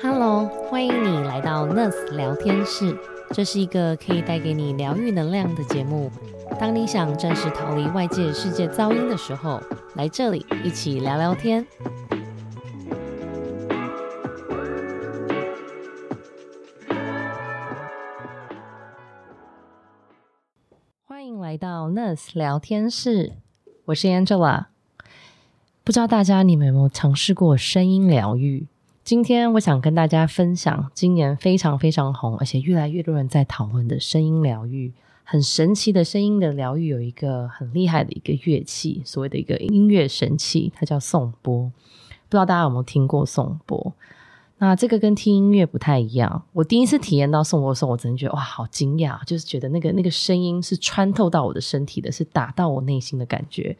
Hello，欢迎你来到 Nurse 聊天室。这是一个可以带给你疗愈能量的节目。当你想暂时逃离外界世界噪音的时候，来这里一起聊聊天。欢迎来到 Nurse 聊天室，我是 Angela。不知道大家你们有没有尝试过声音疗愈？今天我想跟大家分享今年非常非常红，而且越来越多人在讨论的声音疗愈。很神奇的声音的疗愈，有一个很厉害的一个乐器，所谓的一个音乐神器，它叫颂钵。不知道大家有没有听过颂钵？那这个跟听音乐不太一样。我第一次体验到颂钵的时候，我真的觉得哇，好惊讶，就是觉得那个那个声音是穿透到我的身体的，是打到我内心的感觉。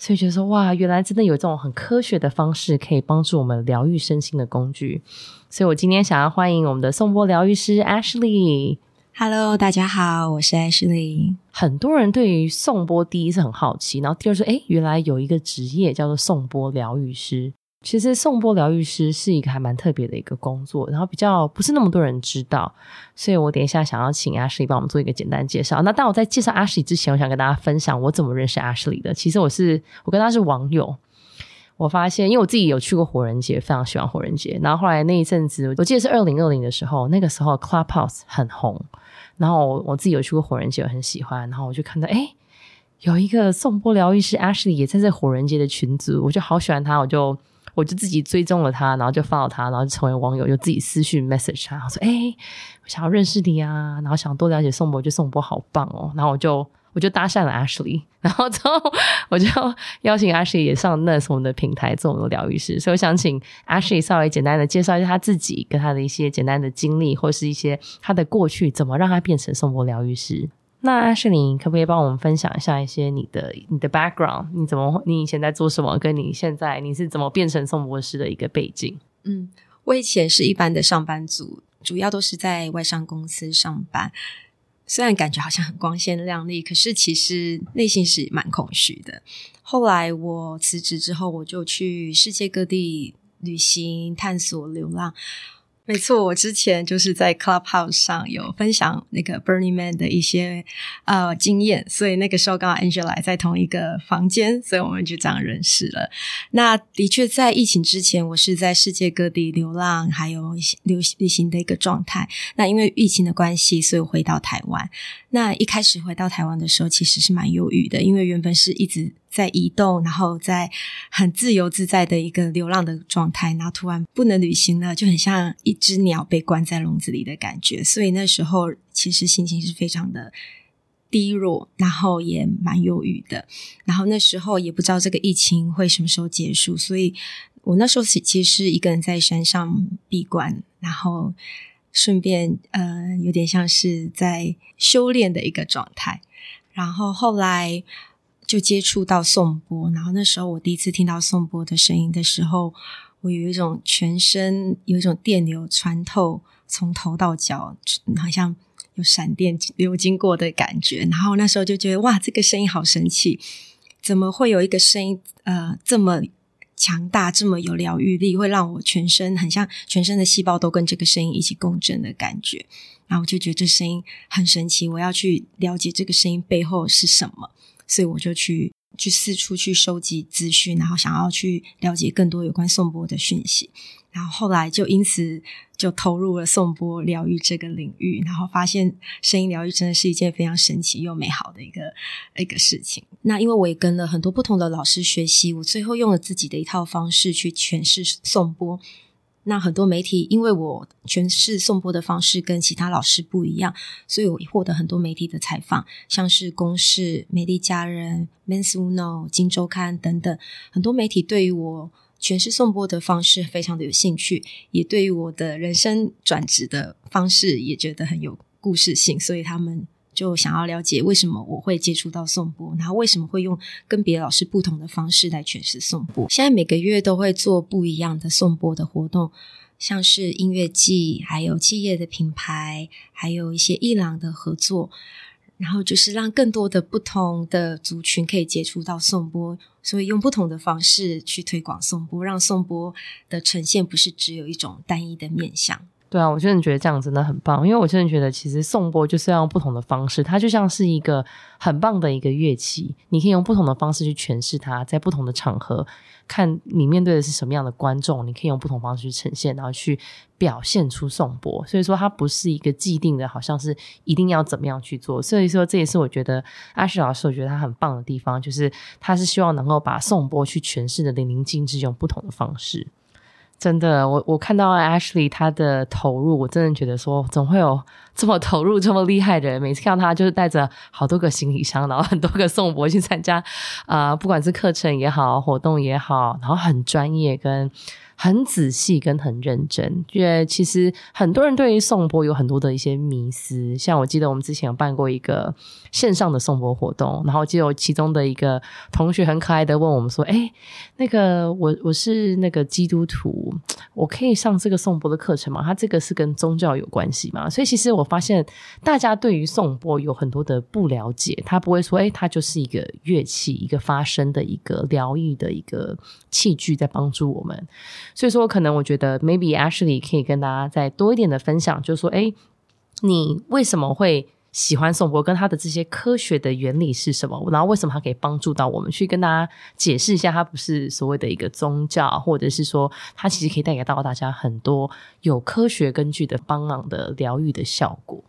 所以觉得说哇，原来真的有这种很科学的方式可以帮助我们疗愈身心的工具。所以我今天想要欢迎我们的颂钵疗愈师 Ashley。Hello，大家好，我是 Ashley。很多人对于颂钵第一是很好奇，然后第二说，哎，原来有一个职业叫做颂钵疗愈师。其实颂钵疗愈师是一个还蛮特别的一个工作，然后比较不是那么多人知道，所以我等一下想要请 Ashley 帮我们做一个简单介绍。那当我在介绍 Ashley 之前，我想跟大家分享我怎么认识 Ashley 的。其实我是我跟他是网友，我发现因为我自己有去过火人节，非常喜欢火人节。然后后来那一阵子，我记得是二零二零的时候，那个时候 Clubhouse 很红，然后我我自己有去过火人节，我很喜欢。然后我就看到，哎，有一个颂钵疗愈师 Ashley 也在这火人节的群组，我就好喜欢他，我就。我就自己追踪了他，然后就发到他，然后就成为网友，就自己私讯 message 他，我说：“哎，我想要认识你啊，然后想多了解宋博，就宋博好棒哦。”然后我就我就搭讪了 Ashley，然后之后我就邀请 Ashley 也上那我们的平台做我们的疗愈师。所以我想请 Ashley 稍微简单的介绍一下他自己跟他的一些简单的经历，或是一些他的过去，怎么让他变成宋博疗愈师。那阿世林可不可以帮我们分享一下一些你的你的 background？你怎么你以前在做什么？跟你现在你是怎么变成宋博士的一个背景？嗯，我以前是一般的上班族，主要都是在外商公司上班。虽然感觉好像很光鲜亮丽，可是其实内心是蛮空虚的。后来我辞职之后，我就去世界各地旅行、探索、流浪。没错，我之前就是在 Clubhouse 上有分享那个 Burning Man 的一些呃经验，所以那个时候刚好 Angela 在同一个房间，所以我们就这样认识了。那的确在疫情之前，我是在世界各地流浪，还有流旅行的一个状态。那因为疫情的关系，所以回到台湾。那一开始回到台湾的时候，其实是蛮忧郁的，因为原本是一直在移动，然后在很自由自在的一个流浪的状态，然后突然不能旅行了，就很像一只鸟被关在笼子里的感觉。所以那时候其实心情是非常的低落，然后也蛮忧郁的。然后那时候也不知道这个疫情会什么时候结束，所以我那时候其实是一个人在山上闭关，然后。顺便，呃，有点像是在修炼的一个状态。然后后来就接触到颂钵，然后那时候我第一次听到颂钵的声音的时候，我有一种全身有一种电流穿透，从头到脚，好像有闪电流经过的感觉。然后那时候就觉得，哇，这个声音好神奇，怎么会有一个声音，呃，这么。强大这么有疗愈力，会让我全身很像全身的细胞都跟这个声音一起共振的感觉，然后我就觉得这声音很神奇，我要去了解这个声音背后是什么，所以我就去去四处去收集资讯，然后想要去了解更多有关颂钵的讯息。然后后来就因此就投入了颂钵疗愈这个领域，然后发现声音疗愈真的是一件非常神奇又美好的一个一个事情。那因为我也跟了很多不同的老师学习，我最后用了自己的一套方式去诠释颂钵。那很多媒体因为我诠释颂钵的方式跟其他老师不一样，所以我获得很多媒体的采访，像是公视、美丽佳人、Men's Uno、金周刊等等，很多媒体对于我。诠释颂钵的方式非常的有兴趣，也对于我的人生转职的方式也觉得很有故事性，所以他们就想要了解为什么我会接触到颂钵，然后为什么会用跟别的老师不同的方式来诠释颂钵。现在每个月都会做不一样的颂钵的活动，像是音乐季，还有企业的品牌，还有一些伊朗的合作。然后就是让更多的不同的族群可以接触到颂钵，所以用不同的方式去推广颂钵，让颂钵的呈现不是只有一种单一的面向。对啊，我真的觉得这样真的很棒，因为我真的觉得其实颂钵就是要用不同的方式，它就像是一个很棒的一个乐器，你可以用不同的方式去诠释它，在不同的场合看你面对的是什么样的观众，你可以用不同方式去呈现，然后去表现出颂钵。所以说它不是一个既定的，好像是一定要怎么样去做。所以说这也是我觉得阿旭老师我觉得他很棒的地方，就是他是希望能够把颂钵去诠释的淋漓尽致，用不同的方式。真的，我我看到 Ashley 他的投入，我真的觉得说，总会有这么投入、这么厉害的人。每次看到他，就是带着好多个行李箱，然后很多个宋博去参加啊，不管是课程也好，活动也好，然后很专业跟。很仔细跟很认真，因为其实很多人对于颂钵有很多的一些迷思。像我记得我们之前有办过一个线上的颂钵活动，然后就有其中的一个同学很可爱的问我们说：“哎，那个我我是那个基督徒，我可以上这个颂钵的课程吗？他这个是跟宗教有关系吗？”所以其实我发现大家对于颂钵有很多的不了解，他不会说：“哎，它就是一个乐器，一个发声的一个疗愈的一个器具，在帮助我们。”所以说，可能我觉得，maybe Ashley 可以跟大家再多一点的分享，就是说，哎，你为什么会喜欢颂钵？跟他的这些科学的原理是什么？然后为什么它可以帮助到我们？去跟大家解释一下，它不是所谓的一个宗教，或者是说，它其实可以带给到大家很多有科学根据的帮忙的疗愈的效果。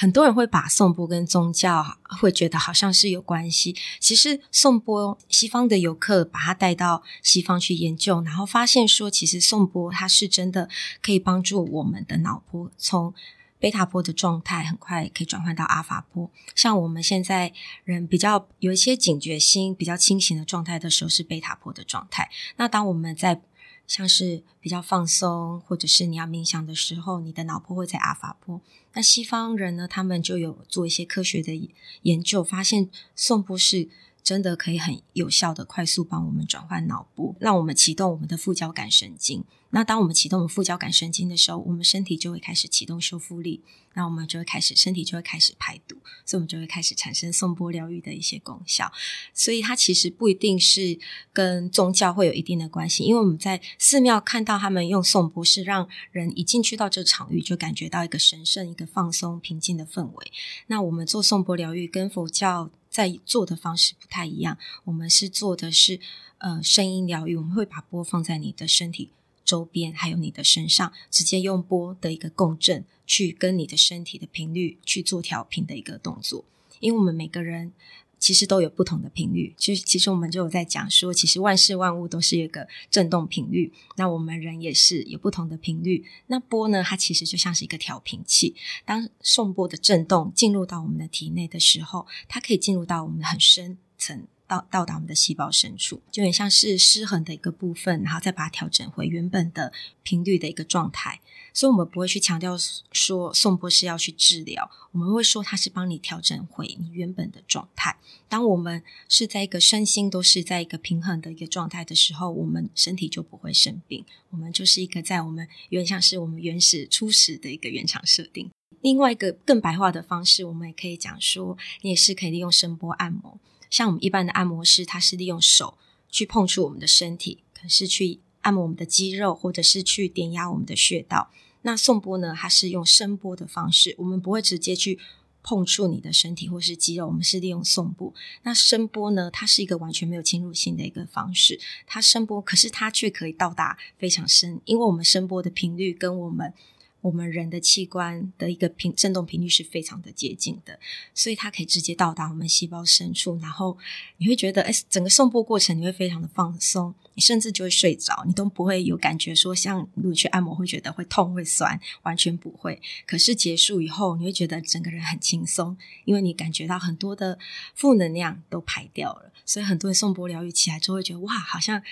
很多人会把颂钵跟宗教会觉得好像是有关系。其实颂钵，西方的游客把它带到西方去研究，然后发现说，其实颂钵它是真的可以帮助我们的脑波从贝塔波的状态很快可以转换到阿法波。像我们现在人比较有一些警觉心、比较清醒的状态的时候是贝塔波的状态。那当我们在像是比较放松，或者是你要冥想的时候，你的脑波会在阿法波。那西方人呢，他们就有做一些科学的研究，发现颂钵是真的可以很有效的快速帮我们转换脑部，让我们启动我们的副交感神经。那当我们启动我们副交感神经的时候，我们身体就会开始启动修复力，那我们就会开始身体就会开始排毒，所以我们就会开始产生颂钵疗愈的一些功效。所以它其实不一定是跟宗教会有一定的关系，因为我们在寺庙看到他们用颂钵，是让人一进去到这场域就感觉到一个神圣、一个放松、平静的氛围。那我们做颂钵疗愈跟佛教在做的方式不太一样，我们是做的是呃声音疗愈，我们会把波放在你的身体。周边还有你的身上，直接用波的一个共振去跟你的身体的频率去做调频的一个动作。因为我们每个人其实都有不同的频率，其实其实我们就有在讲说，其实万事万物都是一个振动频率。那我们人也是有不同的频率。那波呢，它其实就像是一个调频器。当送波的振动进入到我们的体内的时候，它可以进入到我们很深层。到到达我们的细胞深处，就很像是失衡的一个部分，然后再把它调整回原本的频率的一个状态。所以，我们不会去强调说送波是要去治疗，我们会说它是帮你调整回你原本的状态。当我们是在一个身心都是在一个平衡的一个状态的时候，我们身体就不会生病。我们就是一个在我们原像是我们原始初始的一个原厂设定。另外一个更白话的方式，我们也可以讲说，你也是可以利用声波按摩。像我们一般的按摩师，他是利用手去碰触我们的身体，可是去按摩我们的肌肉，或者是去点压我们的穴道。那送波呢，它是用声波的方式，我们不会直接去碰触你的身体或是肌肉，我们是利用送波。那声波呢，它是一个完全没有侵入性的一个方式，它声波，可是它却可以到达非常深，因为我们声波的频率跟我们。我们人的器官的一个频振动频率是非常的接近的，所以它可以直接到达我们细胞深处，然后你会觉得，哎，整个送波过程你会非常的放松，你甚至就会睡着，你都不会有感觉说像如果去按摩会觉得会痛会酸，完全不会。可是结束以后，你会觉得整个人很轻松，因为你感觉到很多的负能量都排掉了，所以很多人送波疗愈起来之后会觉得，哇，好像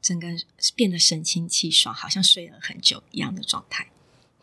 整个变得神清气爽，好像睡了很久一样的状态。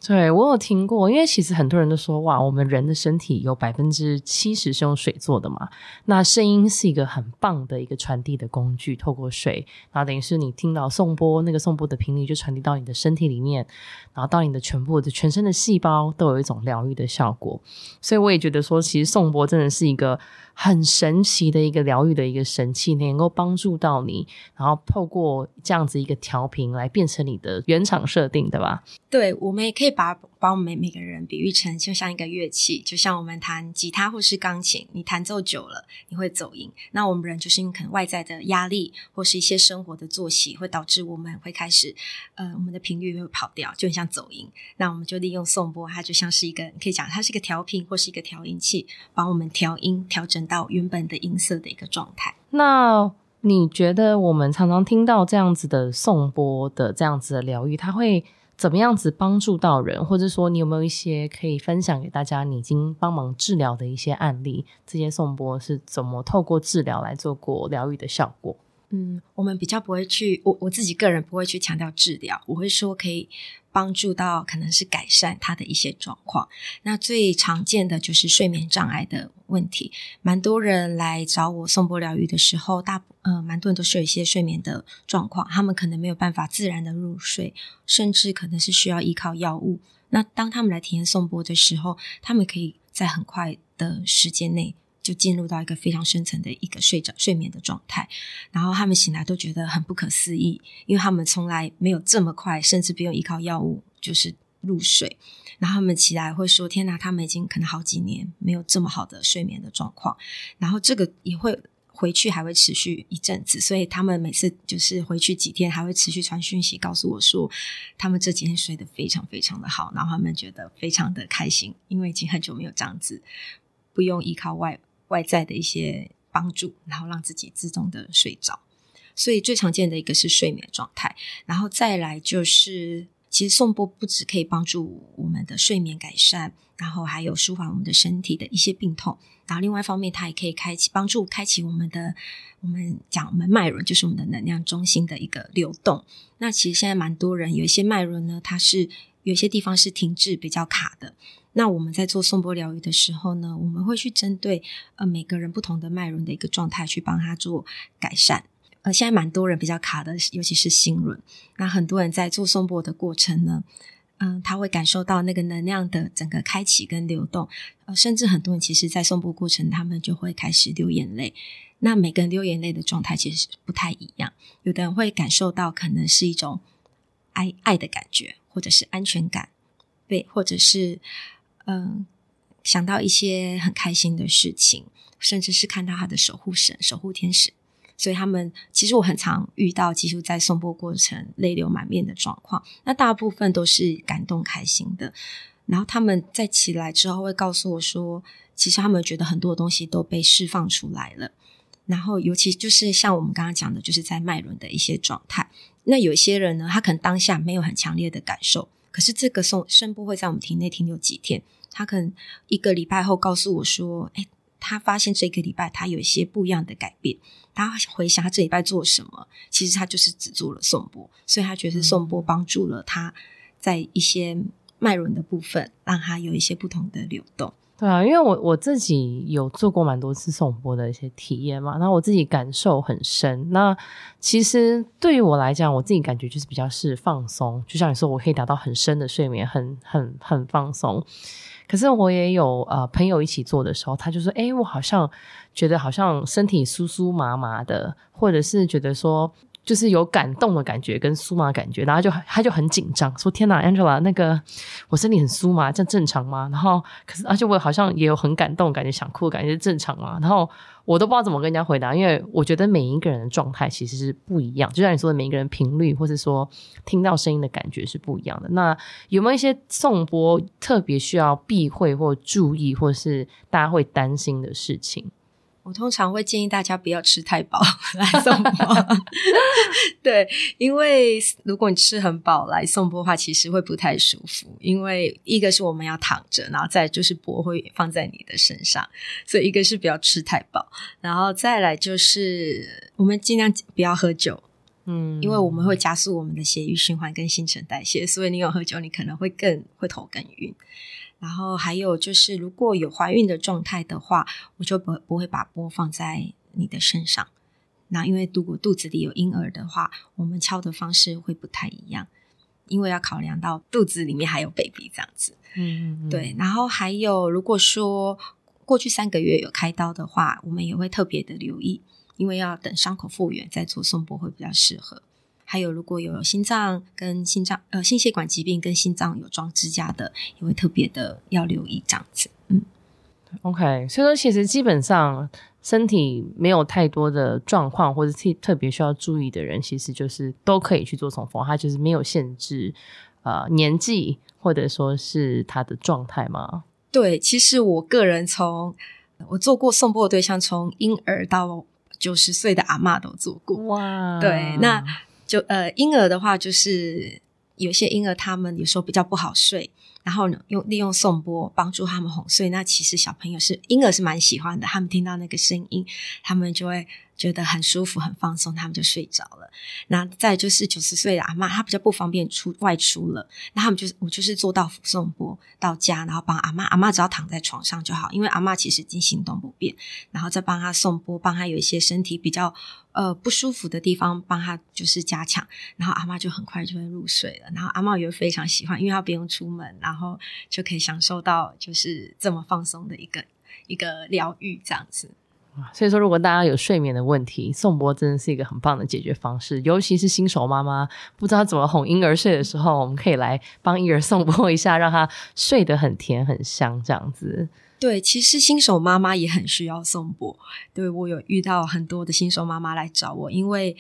对我有听过，因为其实很多人都说，哇，我们人的身体有百分之七十是用水做的嘛，那声音是一个很棒的一个传递的工具，透过水，然后等于是你听到颂钵，那个颂钵的频率就传递到你的身体里面，然后到你的全部的全身的细胞都有一种疗愈的效果，所以我也觉得说，其实颂钵真的是一个。很神奇的一个疗愈的一个神器，能够帮助到你，然后透过这样子一个调频来变成你的原厂设定，对吧？对，我们也可以把把我们每个人比喻成就像一个乐器，就像我们弹吉他或是钢琴，你弹奏久了你会走音。那我们人就是因可能外在的压力或是一些生活的作息，会导致我们会开始呃我们的频率会跑掉，就很像走音。那我们就利用颂钵，它就像是一个可以讲它是一个调频或是一个调音器，帮我们调音调整。到原本的音色的一个状态。那你觉得我们常常听到这样子的颂钵的这样子的疗愈，它会怎么样子帮助到人？或者说，你有没有一些可以分享给大家？你已经帮忙治疗的一些案例，这些颂钵是怎么透过治疗来做过疗愈的效果？嗯，我们比较不会去，我我自己个人不会去强调治疗，我会说可以帮助到，可能是改善他的一些状况。那最常见的就是睡眠障碍的问题，蛮多人来找我送波疗愈的时候，大呃蛮多人都是有一些睡眠的状况，他们可能没有办法自然的入睡，甚至可能是需要依靠药物。那当他们来体验送波的时候，他们可以在很快的时间内。就进入到一个非常深层的一个睡着睡眠的状态，然后他们醒来都觉得很不可思议，因为他们从来没有这么快，甚至不用依靠药物就是入睡。然后他们起来会说：“天哪，他们已经可能好几年没有这么好的睡眠的状况。”然后这个也会回去，还会持续一阵子。所以他们每次就是回去几天，还会持续传讯息告诉我说，他们这几天睡得非常非常的好，然后他们觉得非常的开心，因为已经很久没有这样子不用依靠外。外在的一些帮助，然后让自己自动的睡着。所以最常见的一个是睡眠状态，然后再来就是，其实颂钵不止可以帮助我们的睡眠改善，然后还有舒缓我们的身体的一些病痛。然后另外一方面，它也可以开启帮助开启我们的我们讲我们脉轮，就是我们的能量中心的一个流动。那其实现在蛮多人有一些脉轮呢，它是有些地方是停滞比较卡的。那我们在做颂钵疗愈的时候呢，我们会去针对呃每个人不同的脉轮的一个状态去帮他做改善。呃，现在蛮多人比较卡的，尤其是心轮。那很多人在做颂钵的过程呢，嗯，他会感受到那个能量的整个开启跟流动。呃，甚至很多人其实，在颂钵过程，他们就会开始流眼泪。那每个人流眼泪的状态其实不太一样。有的人会感受到可能是一种爱爱的感觉，或者是安全感，对，或者是。嗯，想到一些很开心的事情，甚至是看到他的守护神、守护天使，所以他们其实我很常遇到，其实在送播过程泪流满面的状况。那大部分都是感动、开心的。然后他们在起来之后会告诉我说，其实他们觉得很多东西都被释放出来了。然后尤其就是像我们刚刚讲的，就是在脉轮的一些状态。那有些人呢，他可能当下没有很强烈的感受。可是这个送声波会在我们体内停留几天？他可能一个礼拜后告诉我说：“哎，他发现这个礼拜他有一些不一样的改变。他回想他这礼拜做什么，其实他就是只做了送波，所以他觉得送波帮助了他在一些脉轮的部分，让他有一些不同的流动。”对啊，因为我我自己有做过蛮多次送波的一些体验嘛，然后我自己感受很深。那其实对于我来讲，我自己感觉就是比较是放松，就像你说，我可以达到很深的睡眠，很很很放松。可是我也有呃朋友一起做的时候，他就说：“哎，我好像觉得好像身体酥酥麻麻的，或者是觉得说。”就是有感动的感觉跟酥麻感觉，然后就他就很紧张，说：“天哪，Angela，那个我身体很酥麻，这正常吗？”然后可是而且我好像也有很感动感觉，想哭感觉正常吗？然后我都不知道怎么跟人家回答，因为我觉得每一个人的状态其实是不一样，就像你说的，每一个人频率或是说听到声音的感觉是不一样的。那有没有一些颂钵特别需要避讳或注意，或是大家会担心的事情？我通常会建议大家不要吃太饱来送波，对，因为如果你吃很饱来送波的话，其实会不太舒服。因为一个是我们要躺着，然后再就是波会放在你的身上，所以一个是不要吃太饱，然后再来就是我们尽量不要喝酒。嗯，因为我们会加速我们的血液循环跟新陈代谢，所以你有喝酒，你可能会更会头更晕。然后还有就是，如果有怀孕的状态的话，我就不不会把波放在你的身上。那因为如果肚子里有婴儿的话，我们敲的方式会不太一样，因为要考量到肚子里面还有 baby 这样子。嗯嗯，对。然后还有，如果说过去三个月有开刀的话，我们也会特别的留意，因为要等伤口复原再做送波会比较适合。还有，如果有心脏跟心脏呃心血管疾病跟心脏有装支架的，也会特别的要留意这样子。嗯，OK。所以说，其实基本上。身体没有太多的状况，或者特特别需要注意的人，其实就是都可以去做重逢，它就是没有限制，呃，年纪或者说是他的状态吗？对，其实我个人从我做过送波的对象，从婴儿到九十岁的阿妈都做过。哇，对，那就呃，婴儿的话，就是有些婴儿他们有时候比较不好睡。然后呢，用利用送波帮助他们哄睡。那其实小朋友是婴儿是蛮喜欢的，他们听到那个声音，他们就会。觉得很舒服、很放松，他们就睡着了。那再就是九十岁的阿妈，她比较不方便出外出了，那他们就是我就是做到送波到家，然后帮阿妈，阿妈只要躺在床上就好，因为阿妈其实已经行动不便，然后再帮她送波，帮她有一些身体比较呃不舒服的地方，帮他就是加强，然后阿妈就很快就会入睡了。然后阿妈也非常喜欢，因为她不用出门，然后就可以享受到就是这么放松的一个一个疗愈这样子。所以说，如果大家有睡眠的问题，颂钵真的是一个很棒的解决方式。尤其是新手妈妈不知道怎么哄婴儿睡的时候，我们可以来帮婴儿颂钵一下，让他睡得很甜很香，这样子。对，其实新手妈妈也很需要颂钵。对我有遇到很多的新手妈妈来找我，因为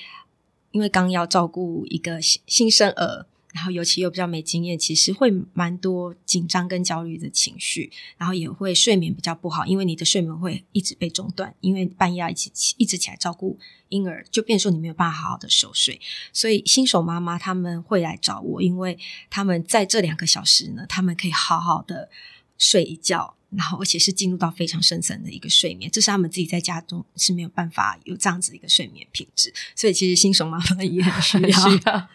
因为刚要照顾一个新新生儿。然后尤其又比较没经验，其实会蛮多紧张跟焦虑的情绪，然后也会睡眠比较不好，因为你的睡眠会一直被中断，因为半夜要一起一直起来照顾婴儿，就变说你没有办法好好的熟睡。所以新手妈妈他们会来找我，因为他们在这两个小时呢，他们可以好好的睡一觉。然后，而且是进入到非常深层的一个睡眠，这是他们自己在家中是没有办法有这样子一个睡眠品质。所以，其实新手妈妈也很需要。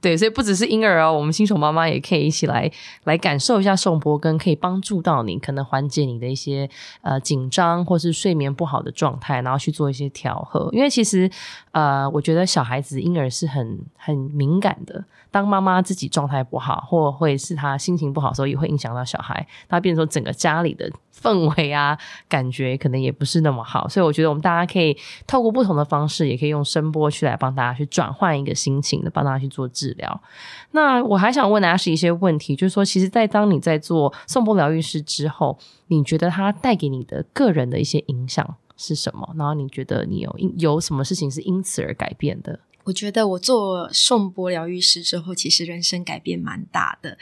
对，所以不只是婴儿哦，我们新手妈妈也可以一起来来感受一下颂钵，跟可以帮助到你，可能缓解你的一些呃紧张或是睡眠不好的状态，然后去做一些调和。因为其实呃，我觉得小孩子婴儿是很很敏感的。当妈妈自己状态不好，或会是他心情不好的时候，也会影响到小孩。他变成说整个家里的氛围啊，感觉可能也不是那么好。所以我觉得我们大家可以透过不同的方式，也可以用声波去来帮大家去转换一个心情的，帮大家去做治疗。那我还想问大家是一些问题，就是说，其实，在当你在做颂波疗愈师之后，你觉得它带给你的个人的一些影响是什么？然后你觉得你有有什么事情是因此而改变的？我觉得我做颂钵疗愈师之后，其实人生改变蛮大的。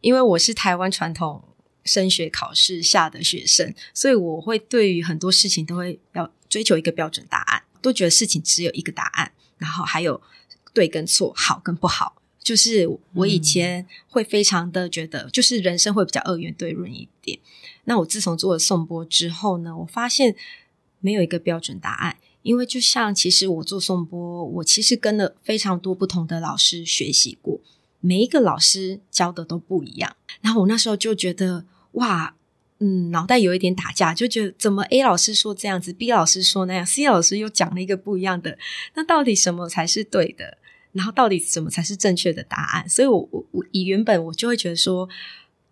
因为我是台湾传统升学考试下的学生，所以我会对于很多事情都会要追求一个标准答案，都觉得事情只有一个答案，然后还有对跟错、好跟不好。就是我以前会非常的觉得，就是人生会比较二元对论一点。那我自从做了颂钵之后呢，我发现没有一个标准答案。因为就像其实我做颂钵，我其实跟了非常多不同的老师学习过，每一个老师教的都不一样。然后我那时候就觉得哇，嗯，脑袋有一点打架，就觉得怎么 A 老师说这样子，B 老师说那样，C 老师又讲了一个不一样的，那到底什么才是对的？然后到底什么才是正确的答案？所以我我我以原本我就会觉得说，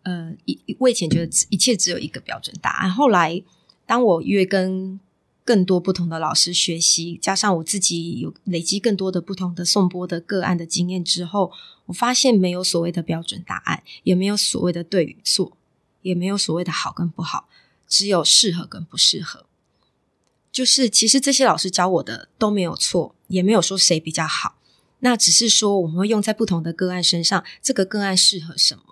呃，以我以前觉得一切只有一个标准答案。后来当我越跟更多不同的老师学习，加上我自己有累积更多的不同的颂钵的个案的经验之后，我发现没有所谓的标准答案，也没有所谓的对与错，也没有所谓的好跟不好，只有适合跟不适合。就是其实这些老师教我的都没有错，也没有说谁比较好，那只是说我们会用在不同的个案身上，这个个案适合什么。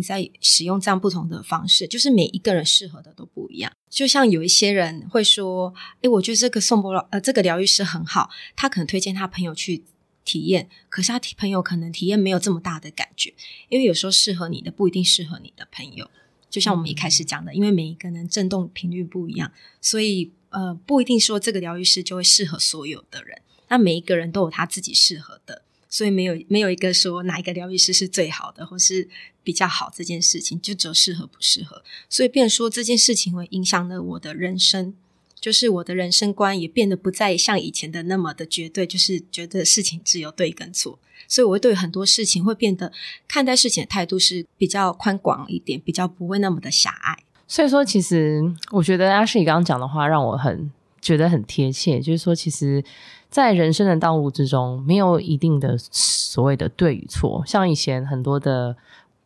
你在使用这样不同的方式，就是每一个人适合的都不一样。就像有一些人会说：“诶，我觉得这个颂钵呃，这个疗愈师很好，他可能推荐他朋友去体验，可是他朋友可能体验没有这么大的感觉，因为有时候适合你的不一定适合你的朋友。就像我们一开始讲的，因为每一个人震动频率不一样，所以呃，不一定说这个疗愈师就会适合所有的人。那每一个人都有他自己适合的，所以没有没有一个说哪一个疗愈师是最好的，或是比较好这件事情，就只有适合不适合。所以，变说这件事情会影响了我的人生，就是我的人生观也变得不再像以前的那么的绝对，就是觉得事情只有对跟错。所以，我会对很多事情会变得看待事情的态度是比较宽广一点，比较不会那么的狭隘。所以说，其实我觉得阿诗你刚刚讲的话让我很觉得很贴切，就是说，其实，在人生的道路之中，没有一定的所谓的对与错。像以前很多的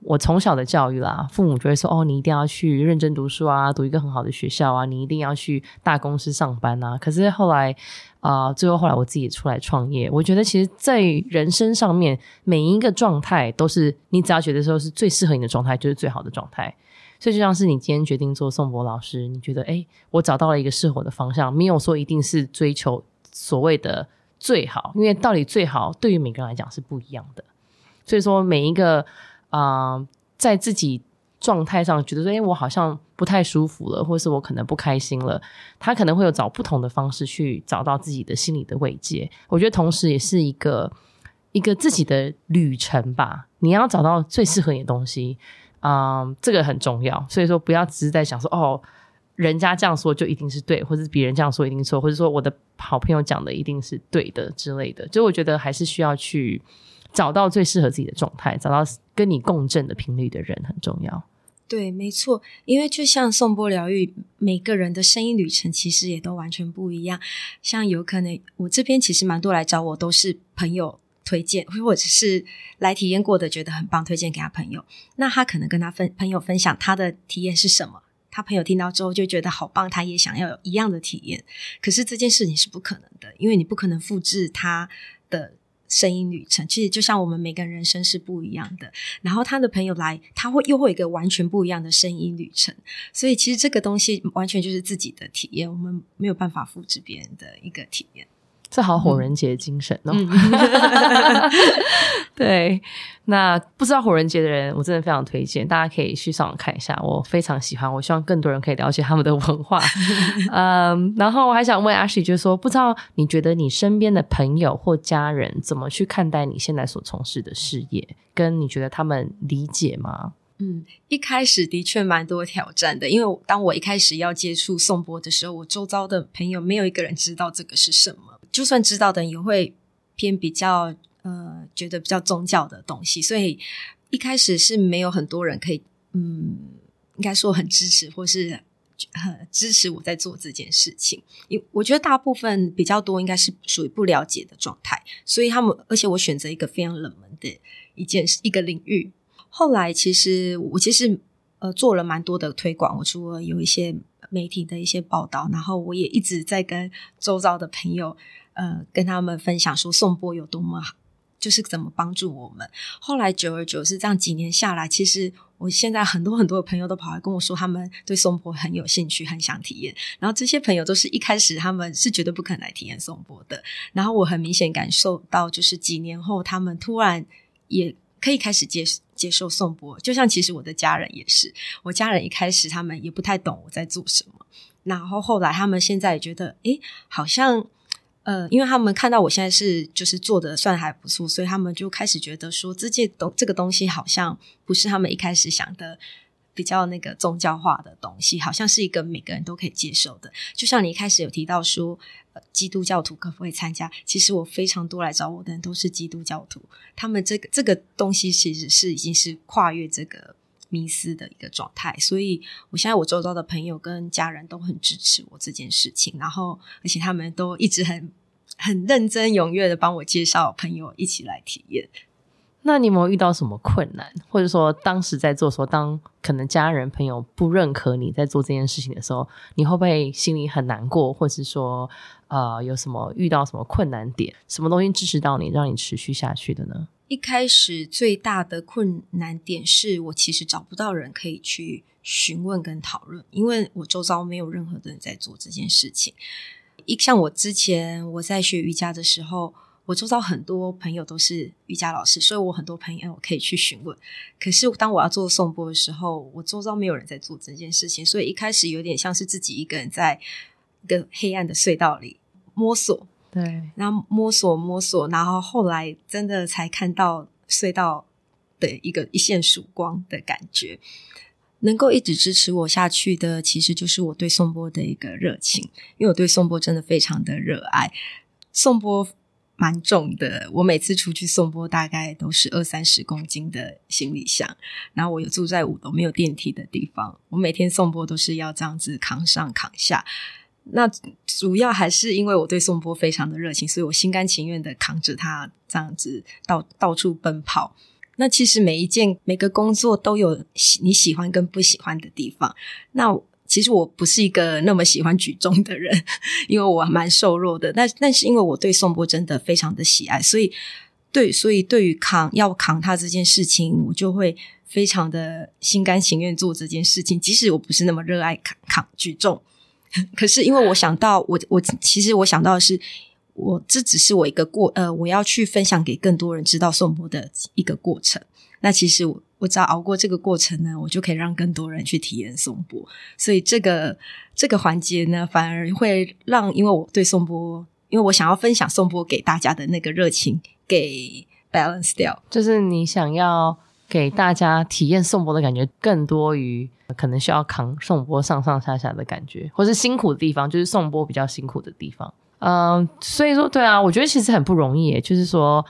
我从小的教育啦，父母就会说：“哦，你一定要去认真读书啊，读一个很好的学校啊，你一定要去大公司上班啊。”可是后来啊，最后后来我自己出来创业，我觉得其实，在人生上面每一个状态都是你只要觉得说是最适合你的状态，就是最好的状态。所以就像是你今天决定做宋博老师，你觉得哎，我找到了一个适合的方向，没有说一定是追求所谓的最好，因为到底最好对于每个人来讲是不一样的。所以说每一个啊，在自己状态上觉得说哎，我好像不太舒服了，或是我可能不开心了，他可能会有找不同的方式去找到自己的心理的慰藉。我觉得同时也是一个一个自己的旅程吧，你要找到最适合你的东西。嗯，这个很重要，所以说不要只是在想说哦，人家这样说就一定是对，或者别人这样说一定错，或者说我的好朋友讲的一定是对的之类的。就我觉得还是需要去找到最适合自己的状态，找到跟你共振的频率的人很重要。对，没错，因为就像颂钵疗愈，每个人的声音旅程其实也都完全不一样。像有可能我这边其实蛮多来找我都是朋友。推荐或者是来体验过的，觉得很棒，推荐给他朋友。那他可能跟他分朋友分享他的体验是什么，他朋友听到之后就觉得好棒，他也想要有一样的体验。可是这件事情是不可能的，因为你不可能复制他的声音旅程。其实就像我们每个人生是不一样的，然后他的朋友来，他会又会有一个完全不一样的声音旅程。所以其实这个东西完全就是自己的体验，我们没有办法复制别人的一个体验。这好火人节精神哦！对，那不知道火人节的人，我真的非常推荐，大家可以去上网看一下，我非常喜欢，我希望更多人可以了解他们的文化。嗯，然后我还想问阿 y 就是说，不知道你觉得你身边的朋友或家人怎么去看待你现在所从事的事业？跟你觉得他们理解吗？嗯，一开始的确蛮多挑战的，因为当我一开始要接触颂钵的时候，我周遭的朋友没有一个人知道这个是什么。就算知道的也会偏比较呃，觉得比较宗教的东西，所以一开始是没有很多人可以嗯，应该说很支持或是很支持我在做这件事情。因我觉得大部分比较多应该是属于不了解的状态，所以他们而且我选择一个非常冷门的一件一个领域。后来其实我其实呃做了蛮多的推广，我除了有一些媒体的一些报道，然后我也一直在跟周遭的朋友。呃，跟他们分享说颂钵有多么好，就是怎么帮助我们。后来久而久之，这样几年下来，其实我现在很多很多的朋友都跑来跟我说，他们对颂钵很有兴趣，很想体验。然后这些朋友都是一开始他们是绝对不肯来体验颂钵的。然后我很明显感受到，就是几年后他们突然也可以开始接接受颂钵。就像其实我的家人也是，我家人一开始他们也不太懂我在做什么，然后后来他们现在也觉得，诶，好像。呃，因为他们看到我现在是就是做的算还不错，所以他们就开始觉得说这件东这个东西好像不是他们一开始想的比较那个宗教化的东西，好像是一个每个人都可以接受的。就像你一开始有提到说，基督教徒可不可以参加？其实我非常多来找我的人都是基督教徒，他们这个这个东西其实是已经是跨越这个。迷失的一个状态，所以我现在我周遭的朋友跟家人都很支持我这件事情，然后而且他们都一直很很认真踊跃的帮我介绍朋友一起来体验。那你有没有遇到什么困难，或者说当时在做时候，当可能家人朋友不认可你在做这件事情的时候，你会不会心里很难过，或是说呃有什么遇到什么困难点，什么东西支持到你，让你持续下去的呢？一开始最大的困难点是我其实找不到人可以去询问跟讨论，因为我周遭没有任何的人在做这件事情。一像我之前我在学瑜伽的时候，我周遭很多朋友都是瑜伽老师，所以我很多朋友我可以去询问。可是当我要做颂钵的时候，我周遭没有人在做这件事情，所以一开始有点像是自己一个人在一个黑暗的隧道里摸索。对，然后摸索摸索，然后后来真的才看到隧道的一个一线曙光的感觉。能够一直支持我下去的，其实就是我对宋波的一个热情，因为我对宋波真的非常的热爱。宋波蛮重的，我每次出去颂钵大概都是二三十公斤的行李箱，然后我有住在五楼没有电梯的地方，我每天颂钵都是要这样子扛上扛下。那主要还是因为我对颂钵非常的热情，所以我心甘情愿的扛着它这样子到到处奔跑。那其实每一件每个工作都有你喜欢跟不喜欢的地方。那其实我不是一个那么喜欢举重的人，因为我蛮瘦弱的。但但是因为我对颂钵真的非常的喜爱，所以对所以对于扛要扛他这件事情，我就会非常的心甘情愿做这件事情。即使我不是那么热爱扛扛举重，可是因为我想到我我其实我想到的是。我这只是我一个过呃，我要去分享给更多人知道颂钵的一个过程。那其实我我只要熬过这个过程呢，我就可以让更多人去体验颂钵。所以这个这个环节呢，反而会让因为我对颂钵，因为我想要分享颂钵给大家的那个热情给 balance 掉，就是你想要给大家体验颂钵的感觉，更多于可能需要扛颂钵上上下下的感觉，或是辛苦的地方，就是颂钵比较辛苦的地方。嗯，所以说，对啊，我觉得其实很不容易，就是说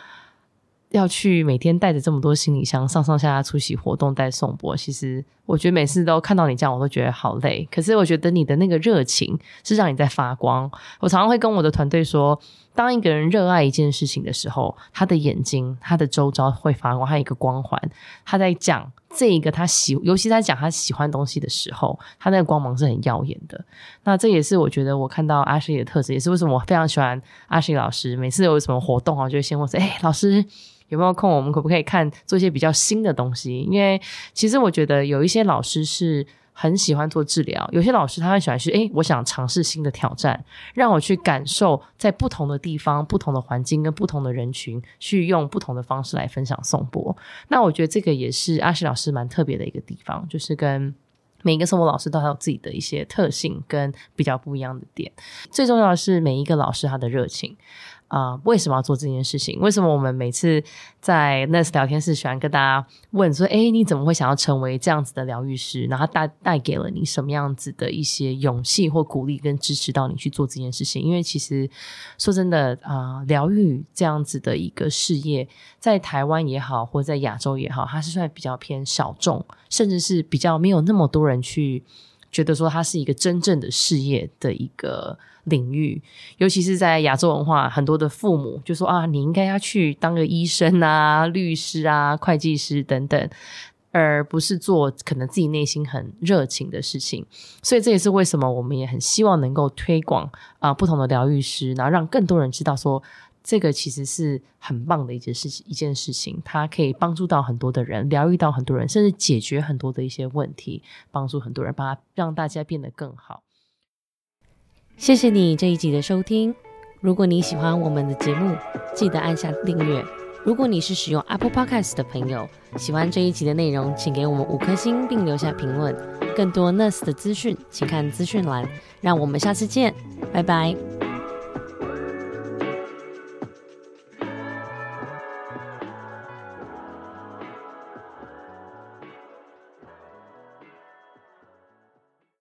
要去每天带着这么多行李箱上上下下出席活动带送钵，其实我觉得每次都看到你这样，我都觉得好累。可是我觉得你的那个热情是让你在发光。我常常会跟我的团队说。当一个人热爱一件事情的时候，他的眼睛、他的周遭会发光，他一个光环。他在讲这一个他喜，尤其在讲他喜欢东西的时候，他那个光芒是很耀眼的。那这也是我觉得我看到阿诗的特质，也是为什么我非常喜欢阿诗老师。每次有什么活动啊，就先问说：“哎，老师有没有空？我们可不可以看做一些比较新的东西？”因为其实我觉得有一些老师是。很喜欢做治疗，有些老师他很喜欢是，哎，我想尝试新的挑战，让我去感受在不同的地方、不同的环境跟不同的人群，去用不同的方式来分享颂钵。那我觉得这个也是阿西老师蛮特别的一个地方，就是跟每一个颂钵老师都有自己的一些特性跟比较不一样的点。最重要的是每一个老师他的热情。啊，为什么要做这件事情？为什么我们每次在 Nest 聊天室喜欢跟大家问说：“哎，你怎么会想要成为这样子的疗愈师？然后带带给了你什么样子的一些勇气或鼓励跟支持到你去做这件事情？”因为其实说真的啊，疗愈这样子的一个事业，在台湾也好，或在亚洲也好，它是算比较偏小众，甚至是比较没有那么多人去觉得说它是一个真正的事业的一个。领域，尤其是在亚洲文化，很多的父母就说啊，你应该要去当个医生啊、律师啊、会计师等等，而不是做可能自己内心很热情的事情。所以这也是为什么我们也很希望能够推广啊不同的疗愈师，然后让更多人知道说，这个其实是很棒的一件事情，一件事情，它可以帮助到很多的人，疗愈到很多人，甚至解决很多的一些问题，帮助很多人，把它让大家变得更好。谢谢你这一集的收听。如果你喜欢我们的节目，记得按下订阅。如果你是使用 Apple Podcast 的朋友，喜欢这一集的内容，请给我们五颗星并留下评论。更多 Nurse 的资讯，请看资讯栏。让我们下次见，拜拜。